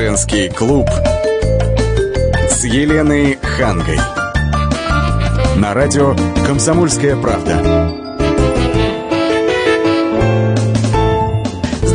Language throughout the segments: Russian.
Женский клуб с Еленой Хангой. На радио «Комсомольская правда».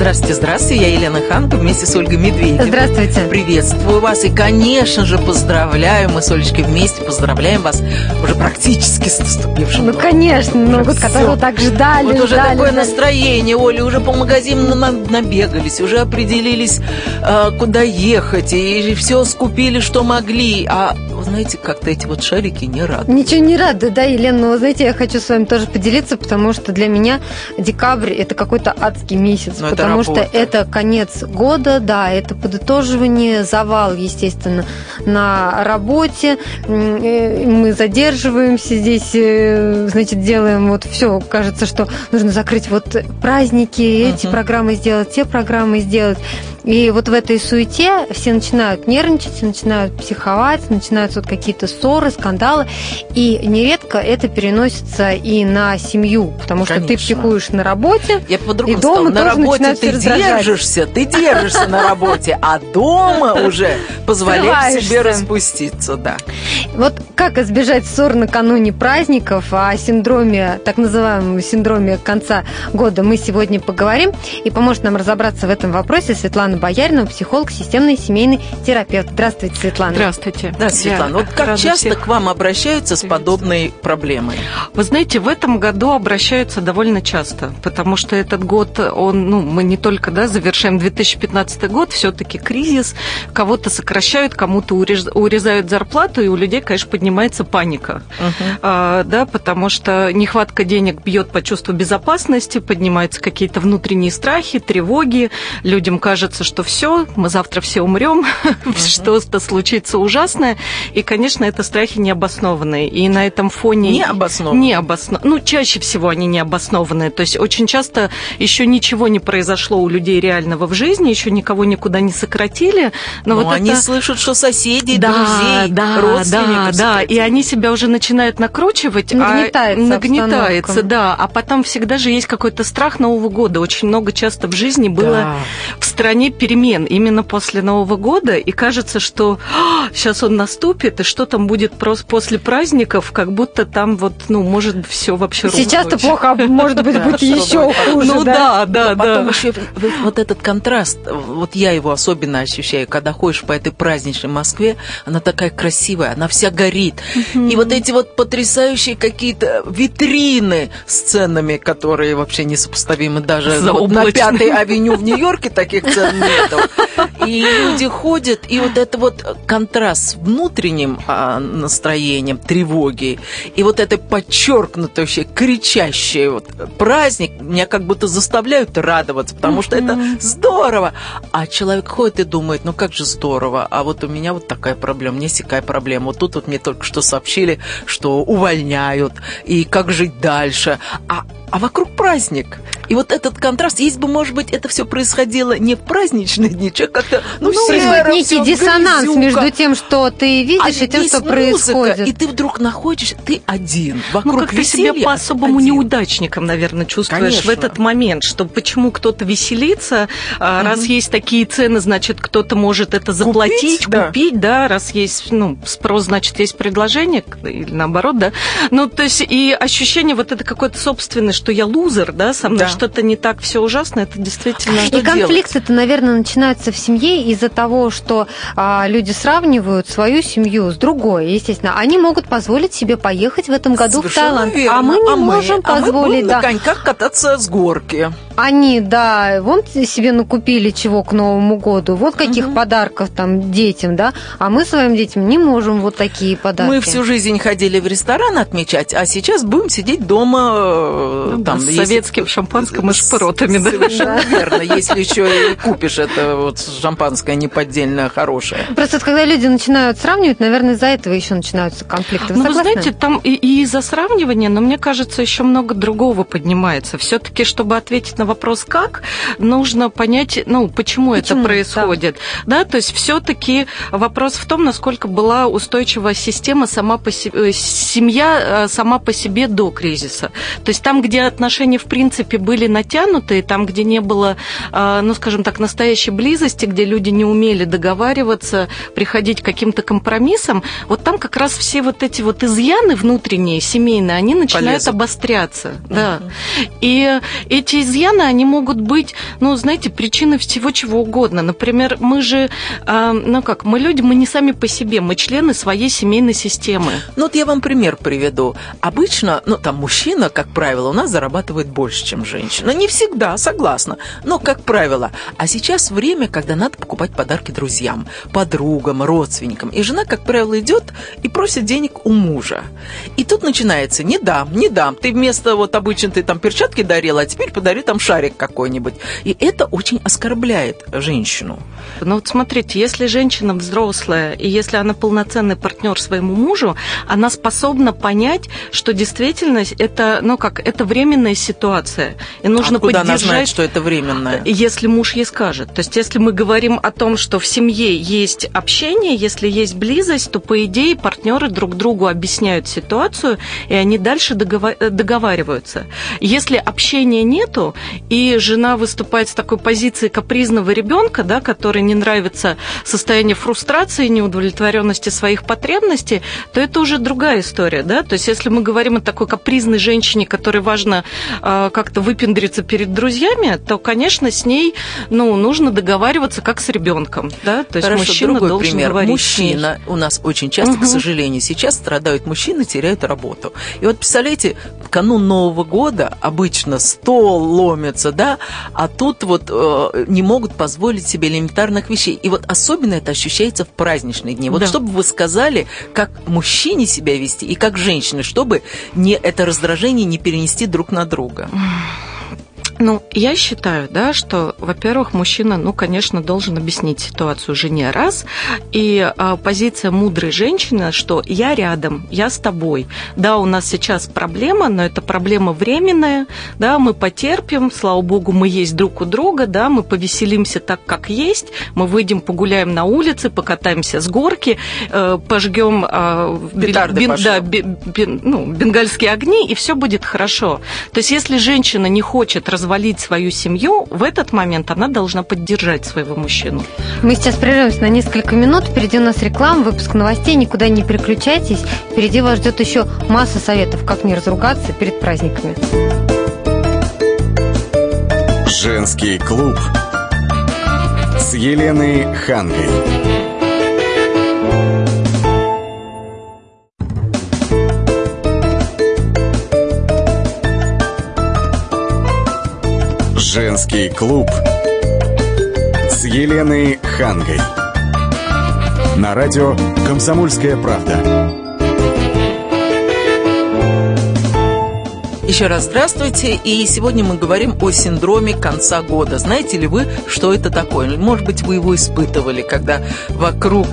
Здравствуйте, здравствуйте, я Елена Ханка вместе с Ольгой Медведевой. Здравствуйте. Приветствую вас и, конечно же, поздравляю. Мы с Олечкой вместе поздравляем вас уже практически с наступившим Ну, конечно, Новый год, Всё. которого так ждали, Вот уже ждали, такое ждали. настроение, Оля, уже по магазинам на- набегались, уже определились, э, куда ехать, и все скупили, что могли. А, знаете, как-то эти вот шарики не радуют. Ничего не рада, да, Елена, но вы знаете, я хочу с вами тоже поделиться, потому что для меня декабрь это какой-то адский месяц, Ну, это потому что работа. это конец года, да, это подытоживание, завал, естественно, на работе, э, мы задерживаемся здесь, э, значит, делаем вот все, кажется, что нужно закрыть вот праздники, эти Мгм. программы сделать, те программы сделать. И вот в этой суете все начинают нервничать, начинают психовать, начинаются вот какие-то ссоры, скандалы. И нередко это переносится и на семью, потому что ты Конечно. психуешь на работе. Я по-другому И дома на работе ты держишься, ты держишься на работе, а дома уже позволяешь себе распуститься, да. Вот как избежать ссор накануне праздников, о синдроме, так называемом синдроме конца года мы сегодня поговорим. И поможет нам разобраться в этом вопросе Светлана Боярина, психолог, системный семейный терапевт. Здравствуйте, Светлана. Здравствуйте. Да, Светлана, вот как рада часто всех к вам обращаются с подобной проблемой? Вы знаете, в этом году обращаются довольно часто, потому что этот год, он, ну, мы не только, да, завершаем 2015 год, все-таки кризис, кого-то сокращают, кому-то урез- урезают зарплату, и у людей, конечно, поднимается паника. А, да, потому что нехватка денег бьет по чувству безопасности, поднимаются какие-то внутренние страхи, тревоги. Людям кажется, что все, мы завтра все умрем, что-то случится ужасное. И, конечно, это страхи необоснованные. И на этом фоне... Необоснованные? Не обосно... Ну, чаще всего они необоснованные. То есть очень часто еще ничего не произошло у людей реального в жизни, еще никого никуда не сократили. Но Но вот они это... слышат, что соседей, Да, друзей, да, родственников. да, да, и они себя уже начинают накручивать, Нагнетается а нагнетается, обстановка. да, а потом всегда же есть какой-то страх Нового года. Очень много часто в жизни было Да. в стране перемен именно после Нового года, и кажется, что сейчас он наступит, и что там будет просто после праздников, как будто там вот, ну, может все вообще Сейчас-то плохо, а может быть, Да, будет еще хуже. Ну да, да, Но потом да. еще вот- вот этот контраст, вот я его особенно ощущаю, когда ходишь по этой праздничной Москве, она такая красивая, она вся горит. И вот эти вот потрясающие какие-то витрины с ценами, которые вообще несопоставимы даже вот на. Пятой авеню в Нью-Йорке таких цен нету. И люди ходят, и вот это вот контраст с внутренним а, настроением, тревоги, и вот это подчеркнутое, вообще кричащее вот праздник, меня как будто заставляют радоваться, потому что это здорово. А человек ходит и думает, ну как же здорово, а вот у меня вот такая проблема, у меня сякая проблема. Вот тут вот мне только что сообщили, что увольняют, и как жить дальше. А, а вокруг праздник. И вот этот контраст, если бы, может быть, это все происходило не в праздничные дни, человек как-то, ну, Происходит серо, некий диссонанс грязюка. между тем, что ты А видишь, и тем, что музыка, происходит. и ты вдруг находишь, ты один. Вокруг Ну, как ты себя веселья, по-особому неудачником, наверное, чувствуешь Конечно. в этот момент, что почему кто-то веселится, а, раз есть такие цены, значит, кто-то может это заплатить, да. купить, да, раз есть, ну, спрос, значит, есть предложение, или наоборот, да. Ну, то есть и ощущение вот это какое-то собственное, что я лузер, да, со мной Да. что-то не так, все ужасно, это действительно... И конфликты это, наверное, начинаются в семье из-за того, что а, люди сравнивают свою семью с другой. Естественно, они могут позволить себе поехать в этом году Совершенно в Таиланд, верно. а мы не можем а мы позволить. будем да. на коньках кататься с горки. Они, да, вон себе накупили чего к Новому году, вот каких подарков там детям, да, а мы своим детям не можем вот такие подарки. Мы всю жизнь ходили в ресторан отмечать, а сейчас будем сидеть дома э, Ну да, там с если- советским шампанским и шпоротами, да. Совершенно верно. Если еще и купишь это вот шампанское неподдельно хорошее. Просто когда люди начинают сравнивать, наверное, из-за этого еще начинаются конфликты. Вы Ну, вы согласны? знаете, там и, и из-за сравнивания, но мне кажется, еще много другого поднимается. Все-таки, чтобы ответить на вопрос «как», нужно понять, ну, почему, это Почему, происходит. Да, то есть все-таки вопрос в том, насколько была устойчивая система сама по себе, семья э, сама по себе до кризиса. То есть там, где отношения, в принципе, были были натянутые, там, где не было, а, ну, скажем так, настоящей близости, где люди не умели договариваться, приходить к каким-то компромиссам, вот там как раз все вот эти вот изъяны внутренние, семейные, они начинают Полезут. обостряться. Uh-huh. Да. И эти изъяны, они могут быть, ну, знаете, причиной всего чего угодно. Например, мы же, а, ну как, мы люди, мы не сами по себе, мы члены своей семейной системы. Ну вот я вам пример приведу. Обычно, ну там мужчина, как правило, у нас зарабатывает больше, чем женщина. Не всегда, согласна, но как правило. А сейчас время, когда надо покупать подарки друзьям, подругам, родственникам. И жена, как правило, идет и просит денег у мужа. И тут начинается, не дам, не дам. Ты вместо вот обычно ты там перчатки дарила, а теперь подари там шарик какой-нибудь. И это очень оскорбляет женщину. Ну вот смотрите, если женщина взрослая, и если она полноценный партнер своему мужу, она способна понять, что действительность это, ну как, это временная ситуация. И нужно Откуда поддержать, она знает, что это временное? Если муж ей скажет. То есть если мы говорим о том, что в семье есть общение, если есть близость, то по идее партнеры друг другу объясняют ситуацию, и они дальше договариваются. Если общения нету, и жена выступает с такой позиции капризного ребенка, да, который не нравится состояние фрустрации, неудовлетворенности своих потребностей, то это уже другая история, да. То есть если мы говорим о такой капризной женщине, которой важно э, как-то выпендриться перед друзьями, то, конечно, с ней, ну, нужно договариваться как с ребенком, да. То есть Хорошо, мужчина другой должен пример. говорить. Мужчина у нас очень часто, угу. к сожалению, сейчас страдают мужчины, теряют работу. И вот представляете, в канун Нового года обычно стол ломится, да, а тут вот э, не могут позволить себе элементарных вещей. И вот особенно это ощущается в праздничные дни. Вот да. чтобы вы сказали, как мужчине себя вести и как женщине, чтобы не это раздражение не перенести друг на друга. Ну, я считаю, да, что, во-первых, мужчина, ну, конечно, должен объяснить ситуацию жене раз, и а, позиция мудрой женщины, что я рядом, я с тобой. Да, у нас сейчас проблема, но это проблема временная, да, мы потерпим, слава богу, мы есть друг у друга, да, мы повеселимся так, как есть, мы выйдем, погуляем на улице, покатаемся с горки, э, пожгем э, Петарды бен, да, бен, бен, ну, бенгальские огни, и все будет хорошо. То есть, если женщина не хочет раз развалить свою семью, в этот момент она должна поддержать своего мужчину. Мы сейчас прервемся на несколько минут. Впереди у нас реклама, выпуск новостей. Никуда не переключайтесь. Впереди вас ждет еще масса советов, как не разругаться перед праздниками. Женский клуб с Еленой Хангой. Женский клуб с Еленой Хангой. На радио «Комсомольская правда». Еще раз здравствуйте, и сегодня мы говорим о синдроме конца года. Знаете ли вы, что это такое? Может быть, вы его испытывали, когда вокруг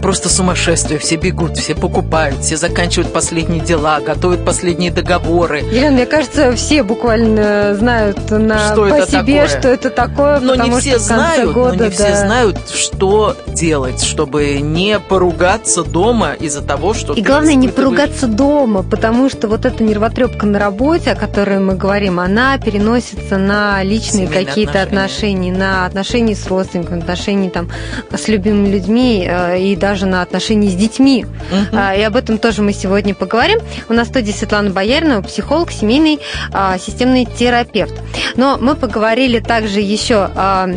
просто сумасшествие. Все бегут, все покупают, все заканчивают последние дела, готовят последние договоры. Елена, мне кажется, все буквально знают на, что по это себе, такое. что это такое. Но не все знают, года, но не да. все знают, что делать, чтобы не поругаться дома из-за того, что И главное, не поругаться дома, потому что вот эта нервотрепка на работе, о которой мы говорим, она переносится на личные какие-то отношения. отношения, на отношения с родственниками, отношения там с любимыми людьми э, и даже даже на отношения с детьми. Угу. И об этом тоже мы сегодня поговорим. У нас в студии Светлана Боярина, психолог, семейный а, системный терапевт. Но мы поговорили также еще а,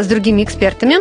с другими экспертами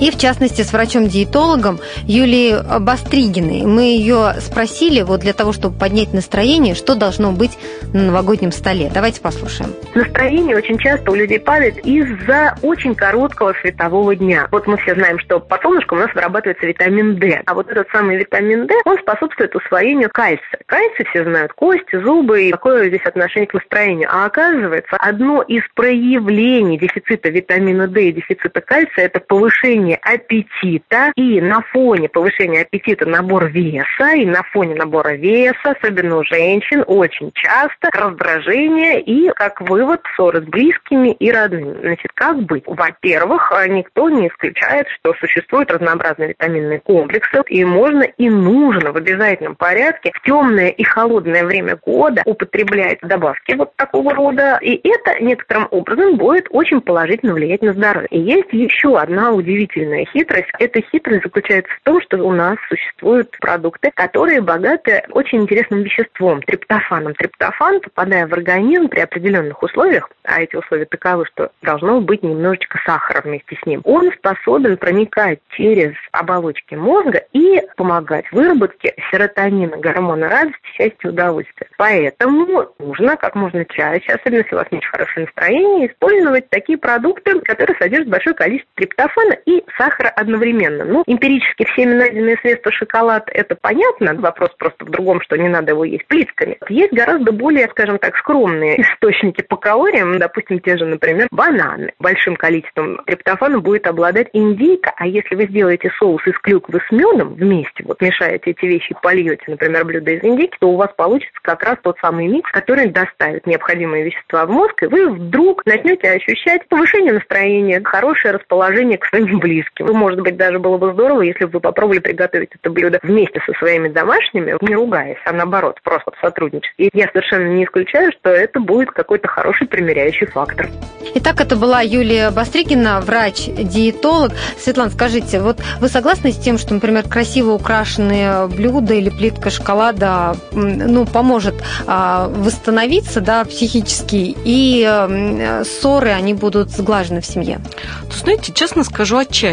и в частности с врачом-диетологом Юлией Бастригиной. Мы ее спросили вот для того, чтобы поднять настроение, что должно быть на новогоднем столе. Давайте послушаем. Настроение очень часто у людей падает из-за очень короткого светового дня. Вот мы все знаем, что по солнышку у нас вырабатывается витамин D, а вот этот самый витамин D, он способствует усвоению кальция. Кальций все знают, кости, зубы и какое здесь отношение к настроению. А оказывается, одно из проявлений дефицита витамина D и дефицита кальция – это повышение повышение аппетита, и на фоне повышения аппетита набор веса, и на фоне набора веса, особенно у женщин, очень часто раздражение и, как вывод, ссоры с близкими и родными. Значит, как быть? Во-первых, никто не исключает, что существуют разнообразные витаминные комплексы, и можно и нужно в обязательном порядке в темное и холодное время года употреблять добавки вот такого рода, и это некоторым образом будет очень положительно влиять на здоровье. И есть еще одна удивительная хитрость. Эта хитрость заключается в том, что у нас существуют продукты, которые богаты очень интересным веществом, триптофаном. Триптофан, попадая в организм при определенных условиях, а эти условия таковы, что должно быть немножечко сахара вместе с ним, он способен проникать через оболочки мозга и помогать выработке серотонина, гормона радости, счастья, удовольствия. Поэтому нужно как можно чаще, особенно если у вас нет хорошее настроение, использовать такие продукты, которые содержат большое количество триптофана и сахара одновременно. Ну, эмпирически всеми найденные средства шоколад, это понятно, вопрос просто в другом, что не надо его есть плитками. Есть гораздо более, скажем так, скромные источники по калориям, допустим, те же, например, бананы. Большим количеством триптофана будет обладать индейка, а если вы сделаете соус из клюквы с медом вместе, вот мешаете эти вещи и польете, например, блюдо из индейки, то у вас получится как раз тот самый микс, который доставит необходимые вещества в мозг, и вы вдруг начнете ощущать повышение настроения, хорошее расположение к своим близким. Может быть, даже было бы здорово, если бы вы попробовали приготовить это блюдо вместе со своими домашними, не ругаясь, а наоборот, просто сотрудничать. И я совершенно не исключаю, что это будет какой-то хороший примеряющий фактор. Итак, это была Юлия Бастригина, врач-диетолог. Светлана, скажите, вот вы согласны с тем, что, например, красиво украшенные блюда или плитка шоколада ну, поможет а, восстановиться да, психически, и а, ссоры, они будут сглажены в семье? Ну, знаете, честно скажу, отчасти.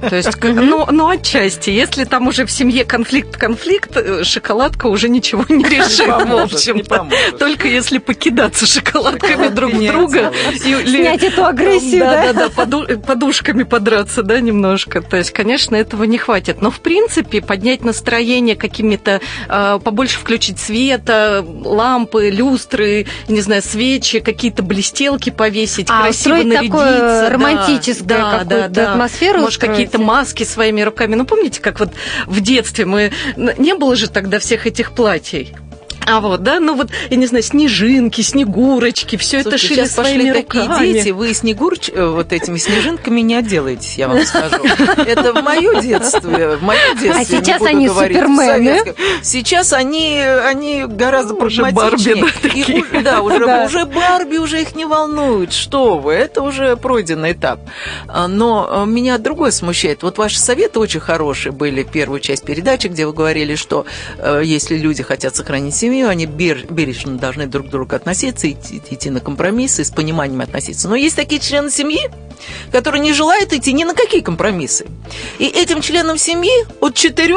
То есть, ну, ну, отчасти. Если там уже в семье конфликт-конфликт, э, шоколадка уже ничего не решит, в общем Только если покидаться шоколадками друг друга. Снять эту агрессию, да? Да, да, подушками подраться, да, немножко. То есть, конечно, этого не хватит. Но, в принципе, поднять настроение какими-то, а, побольше включить света, лампы, люстры, не знаю, свечи, какие-то блестелки повесить, а, красиво нарядиться. такое романтическое да, да, да, атмосферу Может, какие-то маски своими руками. Ну, помните, как вот в детстве мы... Не было же тогда всех этих платьей. А вот, да, ну вот, я не знаю, снежинки, снегурочки, все это шили сейчас своими пошли руками. такие дети, вы снегурч э, вот этими снежинками не отделаетесь, я вам скажу. Это в мое детство, в мое детство. А сейчас они супермены. Сейчас они, они гораздо уже Барби, да, да, уже, да. уже Барби уже их не волнует. Что вы, это уже пройденный этап. А, но э, меня другое смущает. Вот ваши советы очень хорошие были, первую часть передачи, где вы говорили, что э, если люди хотят сохранить семью, семью, они бережно должны друг к другу относиться, идти, идти на компромиссы, с пониманием относиться. Но есть такие члены семьи, которые не желают идти ни на какие компромиссы. И этим членам семьи от 4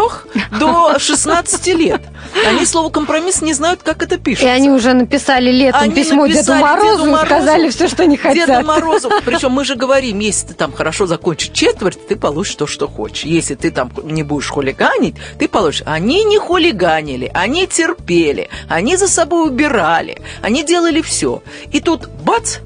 до 16 лет. Они слово компромисс не знают, как это пишется. И они уже написали летом они письмо Деду Морозу, Деду Морозу и сказали все, что не хотят. Деду Морозу. Причем мы же говорим, если ты там хорошо закончишь четверть, ты получишь то, что хочешь. Если ты там не будешь хулиганить, ты получишь. Они не хулиганили, они терпели, они за собой убирали, они делали все. И тут бац,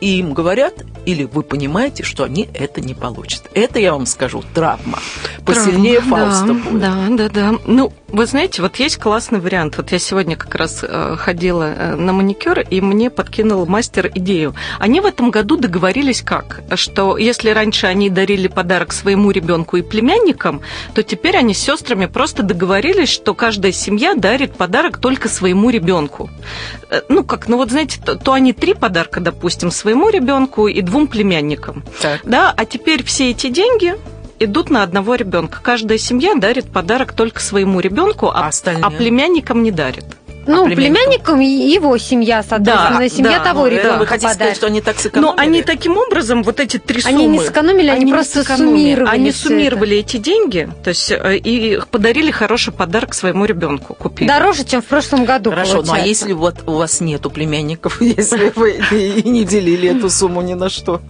и им говорят, или вы понимаете, что они это не получат. Это, я вам скажу, травма. Посильнее травма, Фауста да, будет. Да, да, да. Ну, вы знаете, вот есть классный вариант. Вот я сегодня как раз э, ходила э, на маникюр, и мне подкинул мастер идею. Они в этом году договорились как? Что если раньше они дарили подарок своему ребенку и племянникам, то теперь они с сестрами просто договорились, что каждая семья дарит подарок только своему ребенку. Э, ну, как, ну вот знаете, то, то они три подарка, допустим, своему ребенку и двум племянникам. Так. Да, а теперь все эти деньги идут на одного ребенка. Каждая семья дарит подарок только своему ребенку, а, а, а племянникам не дарит. Ну, а племянникам его семья, соответственно, да, семья да, того ну, ребенка. Вы хотите сказать, что они так сэкономили? Но они таким образом, вот эти три суммы... Они не сэкономили, они, они просто суммировали Они суммировали это. эти деньги, то есть э, и подарили хороший подарок своему ребенку, купили. Дороже, чем в прошлом году, Хорошо, получается. ну а если вот у вас нету племянников, если вы не делили эту сумму ни на что?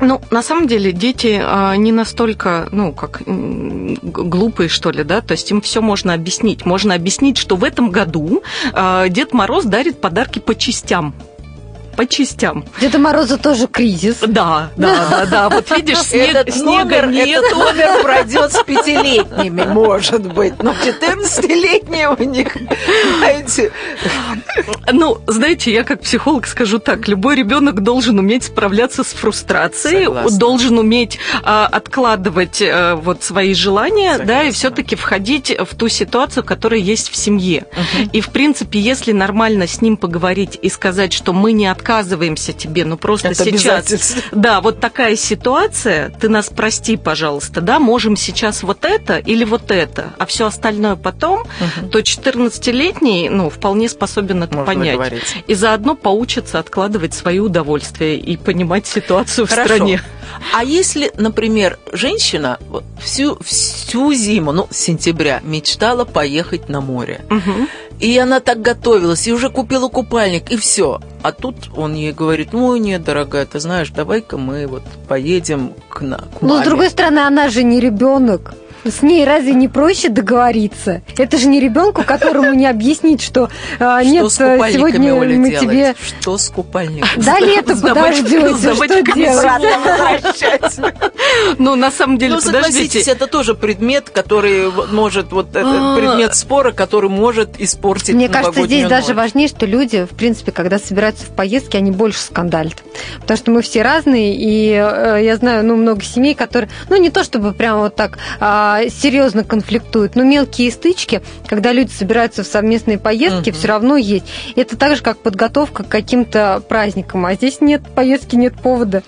Ну, на самом деле, дети а, не настолько, ну, как глупые, что ли, да, то есть им все можно объяснить. Можно объяснить, что в этом году а, Дед Мороз дарит подарки по частям. По частям. Деда Мороза тоже кризис. Да, да, да, да. Вот видишь, снег, Этот снега номер, нет. этот номер пройдет с пятилетними, может быть, но 14-летние у них, знаете, Ну, знаете, я как психолог скажу так: любой ребенок должен уметь справляться с фрустрацией, Согласна. должен уметь а, откладывать а, вот свои желания, да, и Согласна. все-таки входить в ту ситуацию, которая есть в семье. И в принципе, если нормально с ним поговорить и сказать, что мы не отказываемся тебе, ну просто Это сейчас, да, вот такая ситуация, ты нас прости, пожалуйста, да, можем сейчас вот это или вот это, а все остальное потом, то 14-летний, ну, вполне способен это Можно понять. договориться. И заодно поучится откладывать свои удовольствия и понимать ситуацию в Хорошо. стране. А если, например, женщина всю, всю зиму, ну, с сентября, мечтала поехать на море, Мгм. И она так готовилась, и уже купила купальник, и все. А тут он ей говорит, ну, нет, дорогая, ты знаешь, давай-ка мы вот поедем к, на, к Но с маме». другой стороны, она же не ребенок. С ней разве не проще договориться? Это же не ребенку, которому не объяснить, что а, нет, купальниками, сегодня мы тебе Что с лета С добавочкой- подождете, что делать? Ну, на самом деле, Ну, подождите. это тоже предмет, который может, вот А. это предмет спора, который может испортить Мне кажется, здесь даже важнее, что люди, в принципе, когда собираются в поездки, они больше скандалят. Потому что мы все разные, и э, я знаю, ну, много семей, которые, ну, не то чтобы прямо вот так а, серьезно конфликтуют, но мелкие стычки, когда люди собираются в совместные поездки, Мгм. все равно есть. Это так же, как подготовка к каким-то праздникам. А здесь нет поездки, нет повода.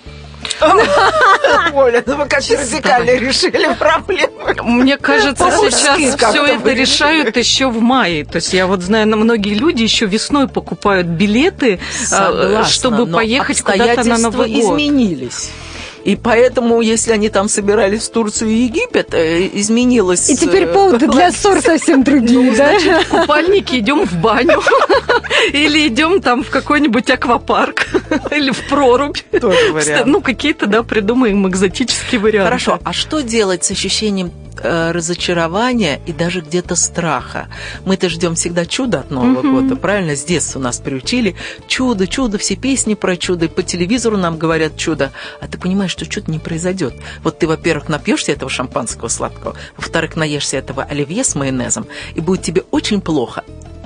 Оля, ну вы как радикально решили проблему. Мне кажется, сейчас все это решают еще в мае. То есть я вот знаю, на многие люди еще весной покупают билеты, а, чтобы поехать куда-то на Новый год. изменились. И поэтому, если они там собирались в Турцию и Египет, э, изменилось... И теперь э, поводы для ссор совсем другие, да? В купальнике идем в баню или идем там в какой-нибудь аквапарк или в прорубь. Тоже вариант. Ну, какие-то, да, придумаем экзотические варианты. Хорошо, а что делать с ощущением э, разочарования и даже где-то страха? Мы-то ждем всегда чуда от Нового Мгм. года, правильно? С детства нас приучили. Чудо, чудо, все песни про чудо, и по телевизору нам говорят чудо. А ты понимаешь, что чудо не произойдет. Вот ты, во-первых, напьешься этого шампанского сладкого, во-вторых, наешься этого оливье с майонезом, и будет тебе очень плохо.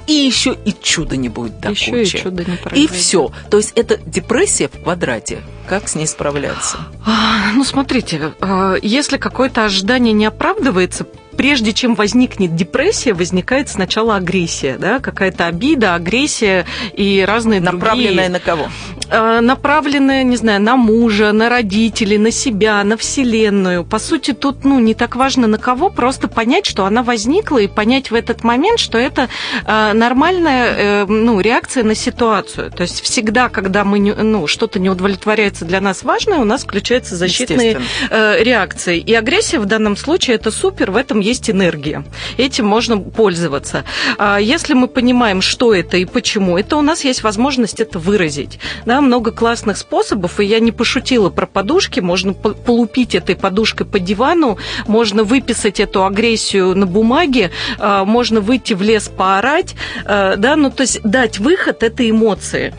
И еще и чуда не будет до Еще и кучи. чудо не И произойдет. все. То есть это депрессия в квадрате. Как с ней справляться? А, Ну, смотрите, а, если какое-то ожидание не оправдывается, прежде чем возникнет депрессия, возникает сначала агрессия, да, какая-то обида, агрессия и разные Направленная другие... на кого? э, направленная, не знаю, на мужа, на родителей, на себя, на вселенную. По сути, тут, ну, не так важно на кого, просто понять, что она возникла, и понять в этот момент, что это э, нормальная, э, ну, реакция на ситуацию. То есть всегда, когда мы, ну, что-то не удовлетворяется для нас важное, у нас включаются защитные реакции. И агрессия в данном случае это супер, в этом есть энергия. Этим можно пользоваться. А Если мы понимаем, что это и почему, это у нас есть возможность это выразить. Да, много классных способов, и я не пошутила про подушки, можно по- полупить этой подушкой по дивану, можно выписать эту агрессию на бумаге, а, можно выйти в лес поорать, а, да, ну то есть дать выход этой эмоции.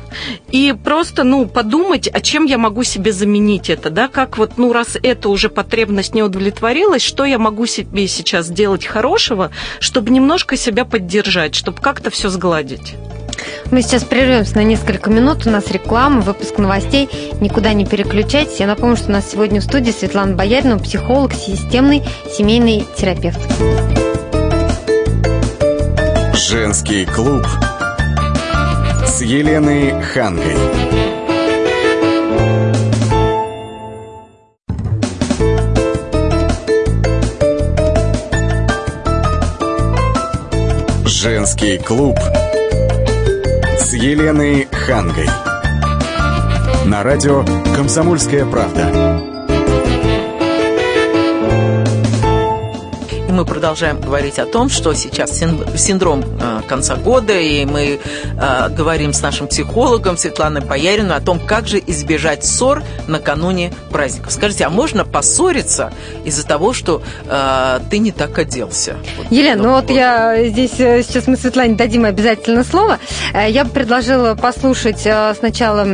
И просто, ну, подумать, а чем я могу себе заменить это, да, как вот, ну, раз эта уже потребность не удовлетворилась, что я могу себе сейчас сделать хорошего, чтобы немножко себя поддержать, чтобы как-то все сгладить. Мы сейчас прервемся на несколько минут. У нас реклама, выпуск новостей. Никуда не переключайтесь. Я напомню, что у нас сегодня в студии Светлана Боярина, психолог, системный семейный терапевт. Женский клуб с Еленой Хангой. Женский клуб с Еленой Хангой. На радио «Комсомольская правда». Мы продолжаем говорить о том, что сейчас синдром э, конца года, и мы э, говорим с нашим психологом Светланой Паяриной о том, как же избежать ссор накануне праздников. Скажите, а можно поссориться из-за того, что э, ты не так оделся? Вот, Елена, ну вот я здесь сейчас мы Светлане дадим обязательно слово. Я бы предложила послушать сначала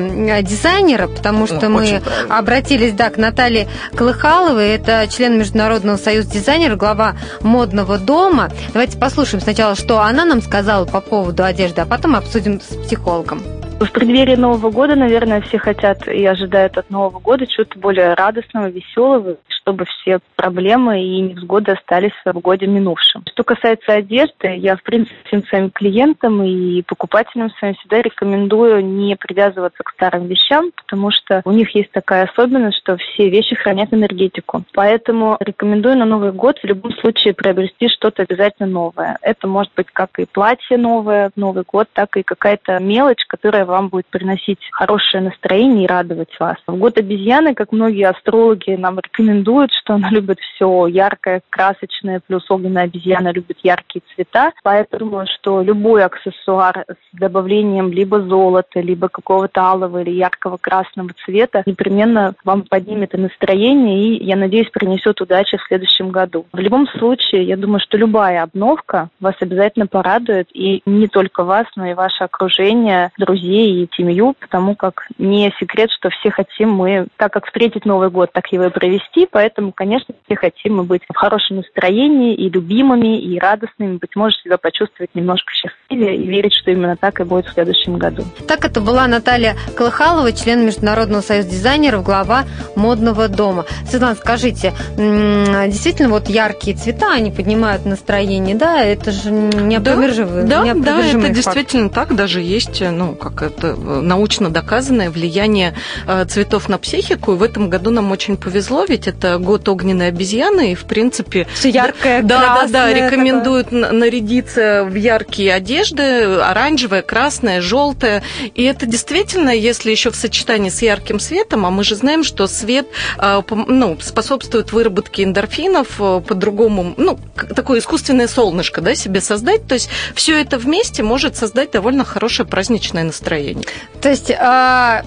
дизайнера, потому что О, мы обратились да, к Наталье Колыхаловой, это член Международного союза дизайнеров, глава модного дома. Давайте послушаем сначала, что она нам сказала по поводу одежды, а потом обсудим с психологом. В преддверии Нового года, наверное, все хотят и ожидают от Нового года чего-то более радостного, веселого, чтобы все проблемы и невзгоды остались в годе минувшим. Что касается одежды, я, в принципе, всем своим клиентам и покупателям своим всегда рекомендую не привязываться к старым вещам, потому что у них есть такая особенность, что все вещи хранят энергетику. Поэтому рекомендую на Новый год в любом случае приобрести что-то обязательно новое. Это может быть как и платье новое в Новый год, так и какая-то мелочь, которая вам будет приносить хорошее настроение и радовать вас. В год обезьяны, как многие астрологи нам рекомендуют, что она любит все яркое, красочное, плюс огненная обезьяна любит яркие цвета. Поэтому, что любой аксессуар с добавлением либо золота, либо какого-то алого или яркого красного цвета непременно вам поднимет и настроение, и, я надеюсь, принесет удачи в следующем году. В любом случае, я думаю, что любая обновка вас обязательно порадует, и не только вас, но и ваше окружение, друзей, и семью, потому как не секрет, что все хотим мы, так как встретить Новый год, так его и провести, поэтому, конечно, все хотим мы быть в хорошем настроении и любимыми, и радостными, быть может, себя почувствовать немножко счастливее и верить, что именно так и будет в следующем году. Так это была Наталья Колыхалова, член Международного союза дизайнеров, глава модного дома. Светлана, скажите, действительно вот яркие цвета, они поднимают настроение, да? Это же неопровержимый Да, да, да это факт. действительно так, даже есть, ну, как это э, научно доказанное влияние э, цветов на психику. И в этом году нам очень повезло, ведь это год огненной обезьяны, и в принципе... Все яркое, Да, да, да, рекомендуют такое. нарядиться в яркие одежды, оранжевая, красная, желтая. И это действительно, если еще в сочетании с ярким светом, а мы же знаем, что свет э, ну, способствует выработке эндорфинов, по-другому, ну, такое искусственное солнышко, да, себе создать. То есть все это вместе может создать довольно хорошее праздничное настроение настроение. То есть а,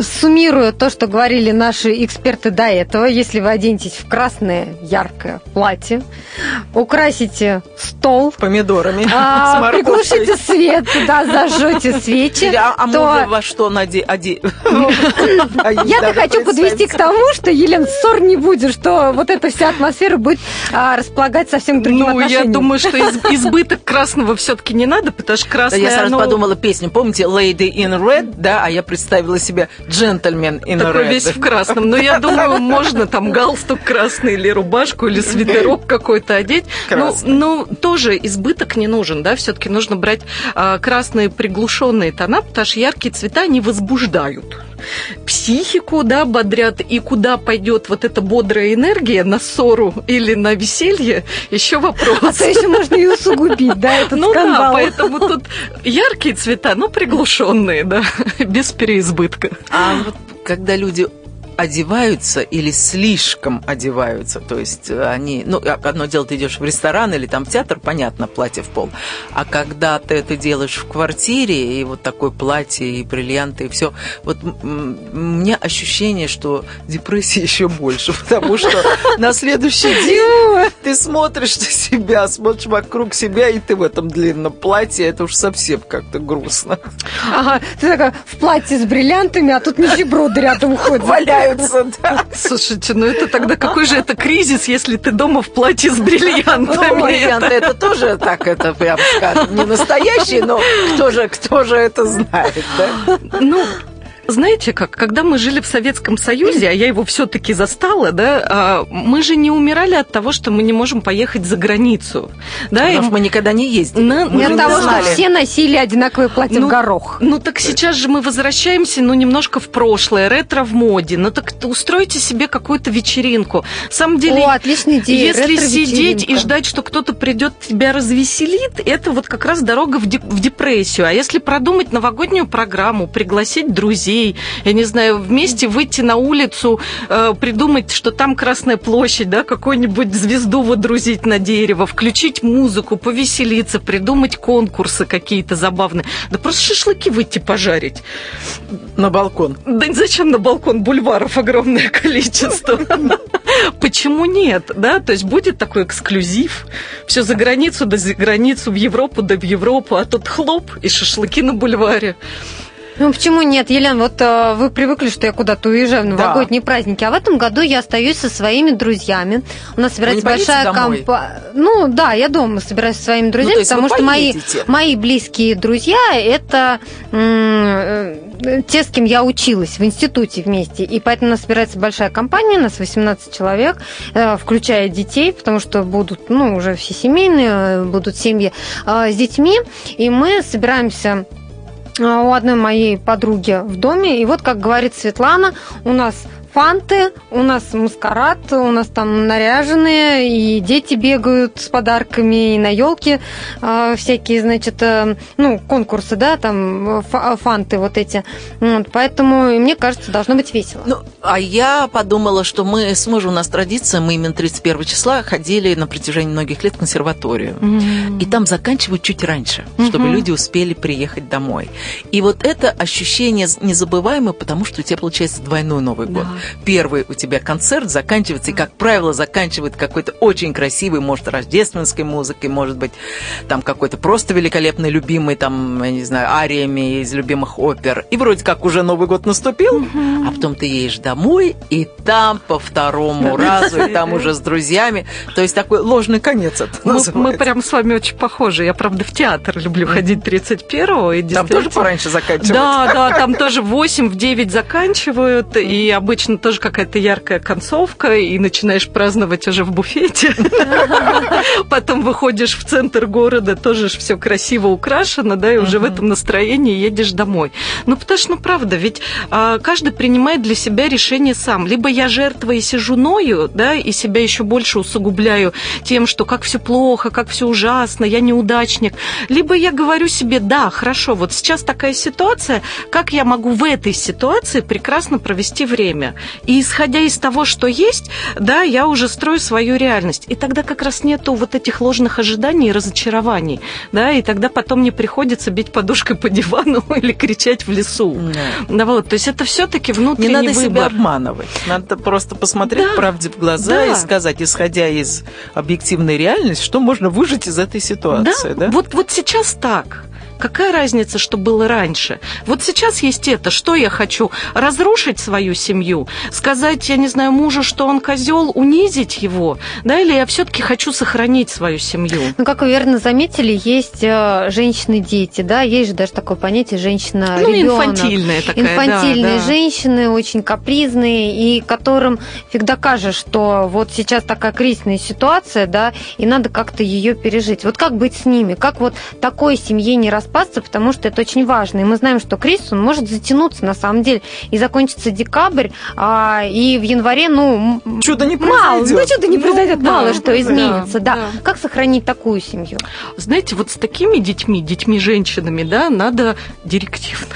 суммируя то, что говорили наши эксперты до этого, если вы оденетесь в красное яркое платье, украсите стол помидорами, а, приглушите свет, да, зажжете свечи, а, а то... во что наде... оде... Я-то хочу подвести к тому, что, Елена, ссор не будет, что вот эта вся атмосфера будет а, располагать совсем другим Ну, я думаю, что избыток красного все-таки не надо, потому что красное... Я сразу подумала песню, помните, Lady in Red, да, а я представила себе джентльмен in Такой red. весь в красном. Но я думаю, можно там галстук красный или рубашку, или свитерок какой-то одеть. Ну, ну, тоже избыток не нужен, да, все-таки нужно брать а, красные приглушенные тона, потому что яркие цвета не возбуждают психику, да, бодрят, и куда пойдет вот эта бодрая энергия, на ссору или на веселье, еще вопрос. А то еще можно и усугубить, да, этот ну скандал. да, поэтому тут яркие цвета, но приглушенные, да, без переизбытка. А вот когда люди одеваются или слишком одеваются. То есть э, они, ну, а, одно дело, ты идешь в ресторан или там в театр, понятно, платье в пол. А когда ты это делаешь в квартире, и вот такое платье, и бриллианты, и все, вот у меня ощущение, что депрессия еще больше, потому что на следующий день ты смотришь на себя, смотришь вокруг себя, и ты в этом длинном платье, это уж совсем как-то грустно. Ага, ты такая в платье с бриллиантами, а тут нищеброды рядом ходят. Валяют нравится, да. Слушайте, ну это тогда какой же это кризис, если ты дома в платье с бриллиантами? Ну, бриллианты это тоже так, это прям скажем, не настоящий, но кто же, кто же это знает, да? Ну, знаете как, когда мы жили в Советском Союзе, а я его все-таки застала, да, а, мы же не умирали от того, что мы не можем поехать за границу. Да, Потому что мы никогда не ездили. На, мы от того, что все носили одинаковые платья ну, в горох. Ну так сейчас же мы возвращаемся, ну, немножко в прошлое, ретро в моде. Ну так устройте себе какую-то вечеринку. На самом деле, О, отличная идея. если сидеть и ждать, что кто-то придет тебя развеселит, это вот как раз дорога в, деп- в депрессию. А если продумать новогоднюю программу, пригласить друзей, друзей, я не знаю, вместе выйти на улицу, э, придумать, что там Красная площадь, да, какую-нибудь звезду водрузить на дерево, включить музыку, повеселиться, придумать конкурсы какие-то забавные. Да просто шашлыки выйти пожарить. На балкон. Да зачем на балкон? Бульваров огромное количество. Почему нет? Да, то есть будет такой эксклюзив. Все за границу, да за границу, в Европу, да в Европу, а тут хлоп и шашлыки на бульваре. Ну почему нет, Елена? Вот э, вы привыкли, что я куда-то уезжаю в новогодние да. праздники, а в этом году я остаюсь со своими друзьями. У нас собирается большая компания. Ну да, я дома собираюсь со своими друзьями, ну, потому что мои, мои близкие друзья это э, те, с кем я училась в институте вместе. И поэтому у нас собирается большая компания, у нас 18 человек, э, включая детей, потому что будут, ну, уже все семейные, будут семьи с детьми. И мы собираемся у одной моей подруги в доме. И вот, как говорит Светлана, у нас фанты, у нас маскарад, у нас там наряженные, и дети бегают с подарками, и на елке э, всякие, значит, э, ну, конкурсы, да, там фанты вот эти. Вот, поэтому, мне кажется, должно быть весело. Ну, а я подумала, что мы с мужем, у нас традиция, мы именно 31 числа ходили на протяжении многих лет в консерваторию. Mm-hmm. И там заканчивают чуть раньше, mm-hmm. чтобы люди успели приехать домой. И вот это ощущение незабываемое, потому что у тебя получается двойной Новый год. Да первый у тебя концерт заканчивается, и, как правило, заканчивает какой-то очень красивый, может, рождественской музыкой, может быть, там какой-то просто великолепный, любимый, там, я не знаю, ариями из любимых опер. И вроде как уже Новый год наступил, а потом ты едешь домой, и там по второму разу, и там уже с друзьями. То есть такой ложный конец это мы, мы прям с вами очень похожи. Я, правда, в театр люблю ходить 31-го. И там тоже пораньше заканчивают? Да, да, там тоже 8 в 9 заканчивают, и обычно тоже какая-то яркая концовка, и начинаешь праздновать уже в буфете. Потом выходишь в центр города, тоже все красиво украшено, да, и уже в этом настроении едешь домой. Ну, потому что, ну, правда, ведь а, каждый принимает для себя решение сам. Либо я жертва и сижу ною, да, и себя еще больше усугубляю тем, что как все плохо, как все ужасно, я неудачник. Либо я говорю себе, да, хорошо, вот сейчас такая ситуация, как я могу в этой ситуации прекрасно провести время? И исходя из того, что есть, да, я уже строю свою реальность. И тогда как раз нету вот этих ложных ожиданий и разочарований, да, и тогда потом не приходится бить подушкой по дивану или кричать в лесу. Да. да вот, то есть это все-таки внутренний Не надо выбор. себя обманывать. Надо просто посмотреть да. правде в глаза да. и сказать, исходя из объективной реальности, что можно выжить из этой ситуации. Да, да? Вот, вот сейчас так. Какая разница, что было раньше? Вот сейчас есть это. Что я хочу? Разрушить свою семью? Сказать, я не знаю, мужу, что он козел, унизить его? Да, или я все-таки хочу сохранить свою семью? Ну, как вы верно заметили, есть э, женщины-дети, да, есть же даже такое понятие женщина Ну, инфантильная такая, Инфантильные да, да. женщины, очень капризные, и которым всегда кажется, что вот сейчас такая кризисная ситуация, да, и надо как-то ее пережить. Вот как быть с ними? Как вот такой семье не распадаться? Распасться, потому что это очень важно. И мы знаем, что кризис, он может затянуться на самом деле. И закончится декабрь, а, и в январе, ну... Чудо не мало, произойдет. Ну, чудо не произойдет, ну, мало да, что изменится. Да, да. да. Как сохранить такую семью? Знаете, вот с такими детьми, детьми-женщинами, да, надо директивно.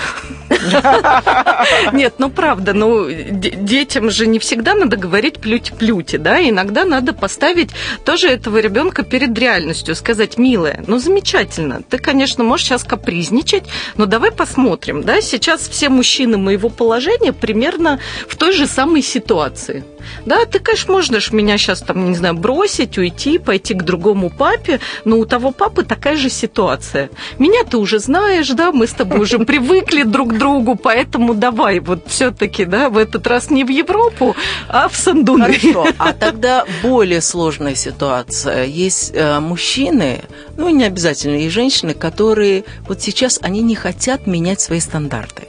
Нет, ну правда, ну детям же не всегда надо говорить плюте-плюте, да, иногда надо поставить тоже этого ребенка перед реальностью, сказать, милая, ну замечательно, ты, конечно, можешь сейчас капризничать, но давай посмотрим, да, сейчас все мужчины моего положения примерно в той же самой ситуации. Да, ты, конечно, можешь меня сейчас там, не знаю, бросить, уйти, пойти к другому папе, но у того папы такая же ситуация. Меня ты уже знаешь, да, мы с тобой уже привыкли друг к другу, поэтому давай вот все-таки, да, в этот раз не в Европу, а в Сандуны. Хорошо, а тогда более сложная ситуация. Есть э, мужчины, ну, не обязательно, и женщины, которые вот сейчас, они не хотят менять свои стандарты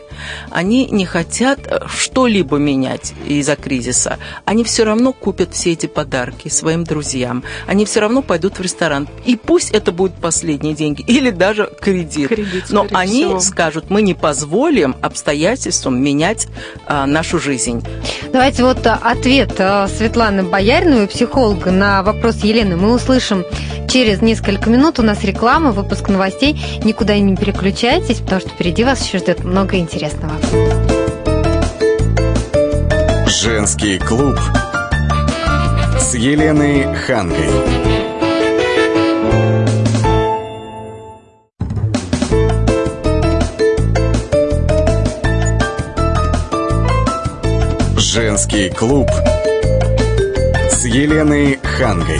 они не хотят э, что-либо менять из-за кризиса. Они все равно купят все эти подарки своим друзьям. Они все равно пойдут в ресторан. И пусть это будут последние деньги или даже кредит. кредит Но они всего. скажут, мы не позволим обстоятельствам менять а, нашу жизнь. Давайте вот э, ответ Светланы Бояриновой, психолога, на вопрос Елены мы услышим через несколько минут. У нас реклама, выпуск новостей. Никуда не переключайтесь, потому что впереди вас еще ждет много интересного. Женский клуб с Еленой Хангой. Женский клуб с Еленой Хангой.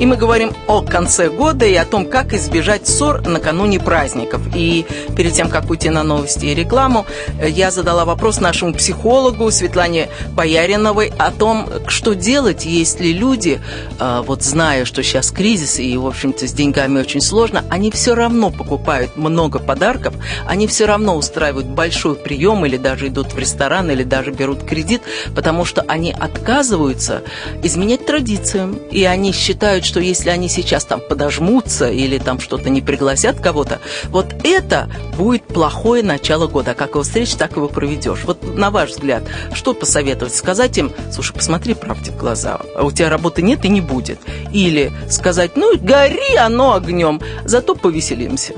И мы говорим о конце года и о том, как избежать ссор накануне праздников. И перед тем, как уйти на новости и рекламу, я задала вопрос нашему психологу Светлане Бояриновой о том, что делать, если люди, а, вот зная, что сейчас кризис и, в общем-то, с деньгами очень сложно, они все равно покупают много подарков, они все равно устраивают большой прием или даже идут в ресторан, или даже берут кредит, потому что они отказываются изменять традициям, и они считают, что если они сейчас там подожмутся или там что-то не пригласят кого-то, вот это будет плохое начало года. Как его встретишь, так его проведешь. Вот на ваш взгляд, что посоветовать? Сказать им, слушай, посмотри правде в глаза, а у тебя работы нет и не будет. Или сказать, ну, гори оно огнем, зато повеселимся.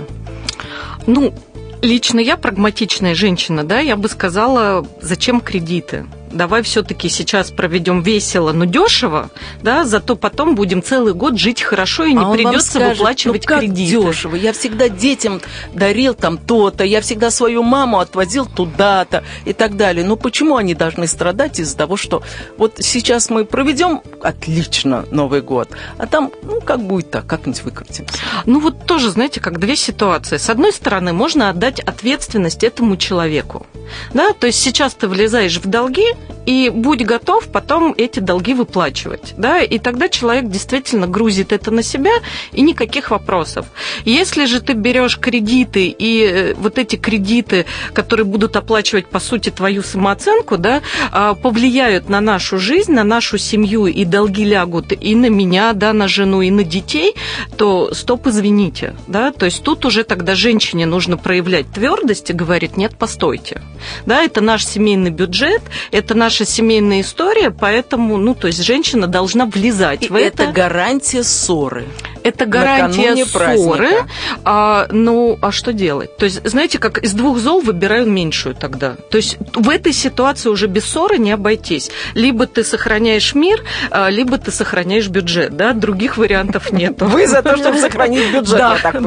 Ну, лично я прагматичная женщина, да, я бы сказала, зачем кредиты? Давай все-таки сейчас проведем весело, но дешево, да, зато потом будем целый год жить хорошо и не а придется скажет, выплачивать ну как кредиты. дешево? Я всегда детям дарил там то-то, я всегда свою маму отвозил туда-то и так далее. Но почему они должны страдать из-за того, что вот сейчас мы проведем отлично Новый год, а там, ну, как будет так, как-нибудь выкрутимся. Ну, вот тоже, знаете, как две ситуации. С одной стороны, можно отдать ответственность этому человеку. Да? То есть сейчас ты влезаешь в долги, и будь готов потом эти долги выплачивать. Да? И тогда человек действительно грузит это на себя, и никаких вопросов. Если же ты берешь кредиты, и э, вот эти кредиты, которые будут оплачивать, по сути, твою самооценку, да, а, повлияют на нашу жизнь, на нашу семью, и долги лягут и на меня, да, на жену, и на детей, то стоп, извините. Да? То есть тут уже тогда женщине нужно проявлять твердость и говорить, нет, постойте. Да, это наш семейный бюджет, это наша семейная история, поэтому, ну, то есть женщина должна влезать И в это. Это гарантия ссоры. Это гарантия ссоры. А, ну, а что делать? То есть, знаете, как из двух зол выбираю меньшую тогда. То есть в этой ситуации уже без ссоры не обойтись. Либо ты сохраняешь мир, а, либо ты сохраняешь бюджет, да? Других вариантов нет. Вы за то, чтобы сохранить бюджет, я так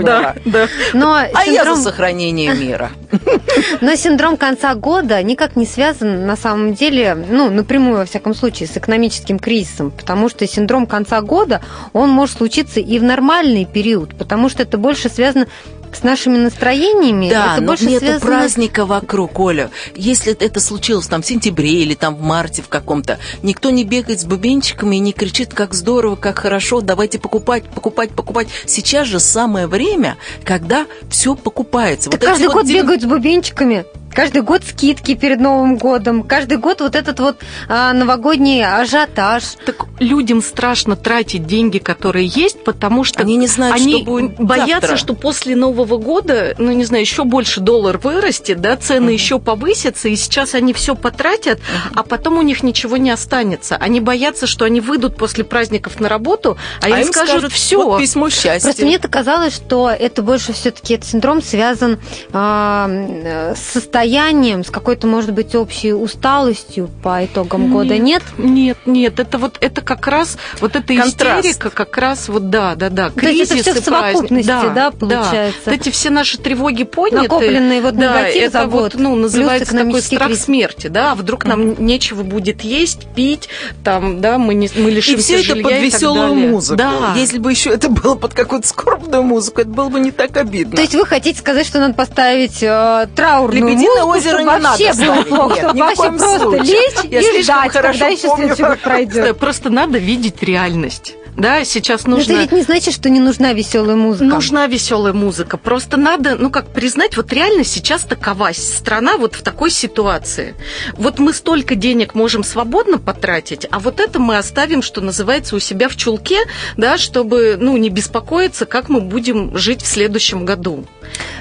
Но а я за сохранение мира. Но синдром конца года никак не связан, на самом деле, ну, напрямую, во всяком случае, с экономическим кризисом, потому что синдром конца года, он может случиться и в нормальный период, потому что это больше связано с нашими настроениями. Да, это но больше нет связано... праздника вокруг, Оля. Если это случилось там в сентябре или там в марте в каком-то, никто не бегает с бубенчиками и не кричит, как здорово, как хорошо, давайте покупать, покупать, покупать. Сейчас же самое время, когда все покупается. Так вот каждый год вот бегают с бубенчиками. Каждый год скидки перед Новым годом, каждый год вот этот вот а, новогодний ажиотаж. Так людям страшно тратить деньги, которые есть, потому что они не знают, они что будет боятся, завтра. что после Нового года, ну не знаю, еще больше доллар вырастет, да, цены uh-huh. еще повысятся, и сейчас они все потратят, uh-huh. а потом у них ничего не останется. Они боятся, что они выйдут после праздников на работу, а, а им, скажут, скажут все. Вот письмо счастья. Просто мне казалось, что это больше все-таки этот синдром связан э, с состоянием состоянием, с какой-то, может быть, общей усталостью по итогам нет, года, нет? Нет, нет, это вот это как раз вот эта Контраст. истерика, как раз вот да, да, да, кризис То есть это все в совокупности, да, да, получается. Да. Вот эти все наши тревоги подняты. Накопленные вот да, негатив это за год, вот, ну, называется такой страх кризис. смерти, да, а вдруг нам mm-hmm. нечего будет есть, пить, там, да, мы, не, мы лишимся И все это под веселую музыку. Да. Если бы еще это было под какую-то скорбную музыку, это было бы не так обидно. То есть вы хотите сказать, что надо поставить э, траурную Лебединое музыку, озеро не надо вообще было плохо, чтобы вообще просто лечь и ждать, когда еще следующий год пройдет. Просто надо видеть реальность. Да, сейчас нужно... Но это ведь не значит, что не нужна веселая музыка. Нужна веселая музыка. Просто надо, ну как признать, вот реально сейчас такова страна вот в такой ситуации. Вот мы столько денег можем свободно потратить, а вот это мы оставим, что называется, у себя в чулке, да, чтобы, ну, не беспокоиться, как мы будем жить в следующем году.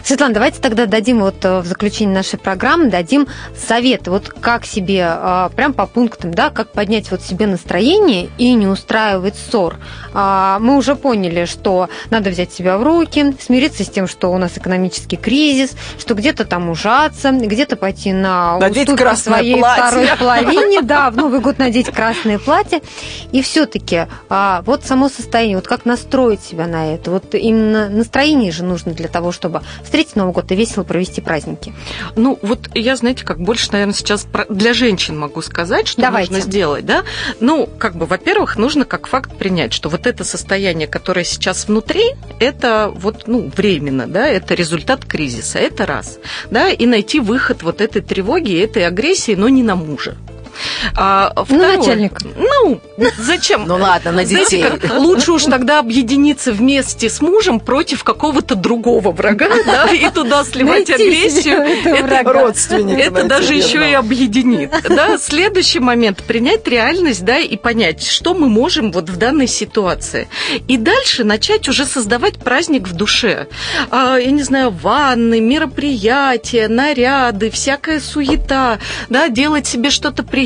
Светлана, давайте тогда дадим вот э, в заключение нашей программы, дадим советы, вот как себе, э, прям по пунктам, да, как поднять вот себе настроение и не устраивать ссор. а, мы уже поняли, что надо взять себя в руки, смириться с тем, что у нас экономический кризис, что где-то там ужаться, где-то пойти на Надеть уступки красное своей платье. второй половине, да, в Новый год надеть красное платье. И все-таки вот само состояние, вот как настроить себя на это, вот именно настроение же нужно для того, чтобы встретить Новый год и весело провести праздники. Ну, вот я, знаете, как больше, наверное, сейчас для женщин могу сказать, что Давайте. нужно сделать, да? Ну, как бы, во-первых, нужно как факт принять, что вот это состояние, которое сейчас внутри, это вот, ну, временно, да, это результат кризиса, это раз, да, и найти выход вот этой тревоги, этой агрессии, но не на мужа. А, Ну, второе- начальник. Ну, зачем? Ну ладно, на Знаете, детей. как, лучше уж тогда объединиться вместе с мужем против какого-то другого врага, да, и туда сливать Найти агрессию. Это. Родственник. это даже еще и объединит. Да? Следующий момент – принять реальность да, и понять, что мы можем вот в данной ситуации. И дальше начать уже создавать праздник в душе. А, я не знаю, ванны, мероприятия, наряды, всякая суета, да, делать себе что-то приятное,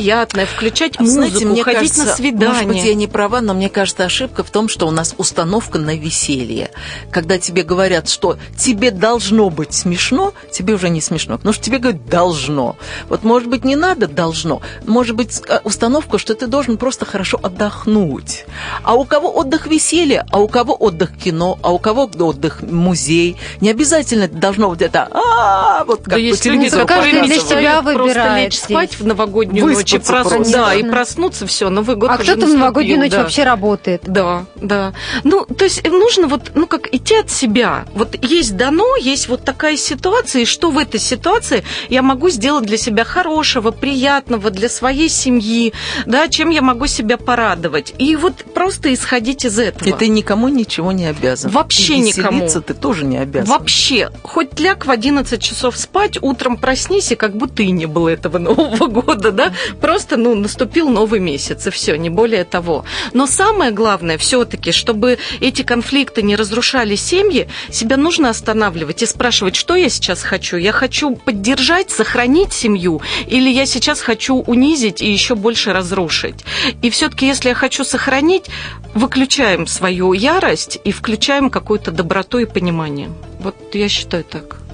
включать А музыку, Знаете, мне ходить кажется, на свидание. может быть, я не права, но мне кажется, ошибка в том, что у нас установка на веселье. Когда тебе говорят, что тебе должно быть смешно, тебе уже не смешно, потому что тебе говорят «должно». Вот, может быть, не надо «должно», может быть, э, установка, что ты должен просто хорошо отдохнуть. А у кого отдых веселье, а у кого отдых кино, а у кого отдых музей. Не обязательно должно быть это «а вот как Да по есть люди, телевизору каждый которые для показывают». себя мечтают просто выбирает лечь спать в новогоднюю ночь и Выспаться проснуться. просто. Да, и проснуться, все, Новый год А кто-то в новогоднюю ночь да. вообще работает. Да, да. Ну, то есть нужно вот, ну, как идти от себя. Вот есть дано, есть вот такая ситуация, и что в этой ситуации я могу сделать для себя хорошего, приятного, для своей семьи, да, чем я могу себя порадовать. И вот просто исходить из этого. И ты никому ничего не обязан. Вообще И никому. ты тоже не обязан. Вообще, хоть ляг в 11 часов спать, утром проснись, и как будто и не было этого Нового года, да? Просто, ну, наступил новый месяц, и все, не более того. Но самое главное, все-таки, чтобы эти конфликты не разрушали семьи, себя нужно останавливать и спрашивать, что я сейчас хочу? Я хочу поддержать, сохранить семью, или я сейчас хочу унизить и еще больше разрушить? И все-таки, если я хочу сохранить, выключаем свою ярость и включаем какую-то доброту и понимание. Вот я считаю так.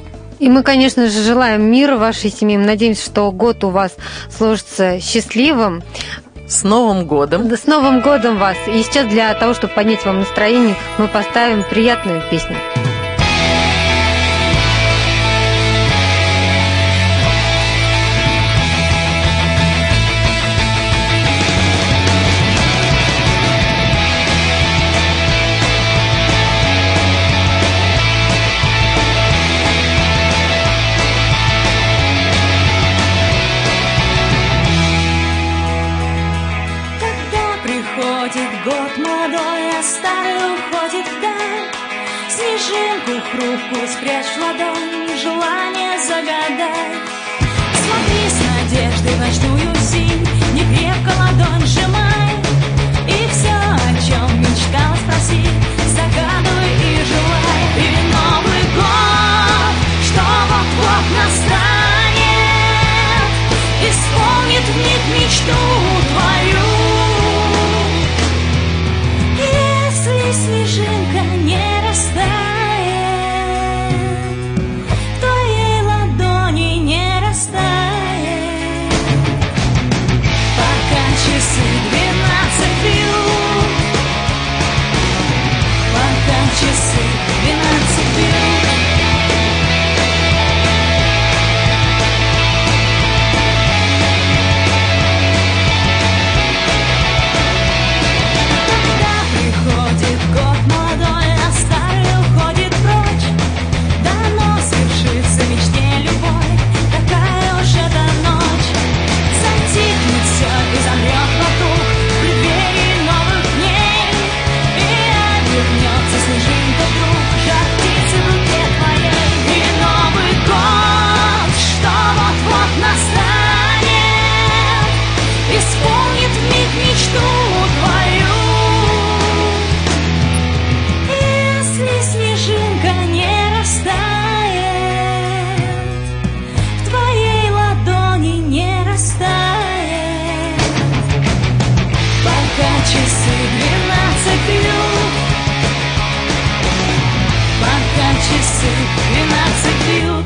И мы, конечно же, желаем мира вашей семье. Мы надеемся, что год у вас сложится счастливым. С Новым годом! Да С Новым годом вас! И сейчас для того, чтобы поднять вам настроение, мы поставим приятную песню. Часы двенадцать бьют. И Новый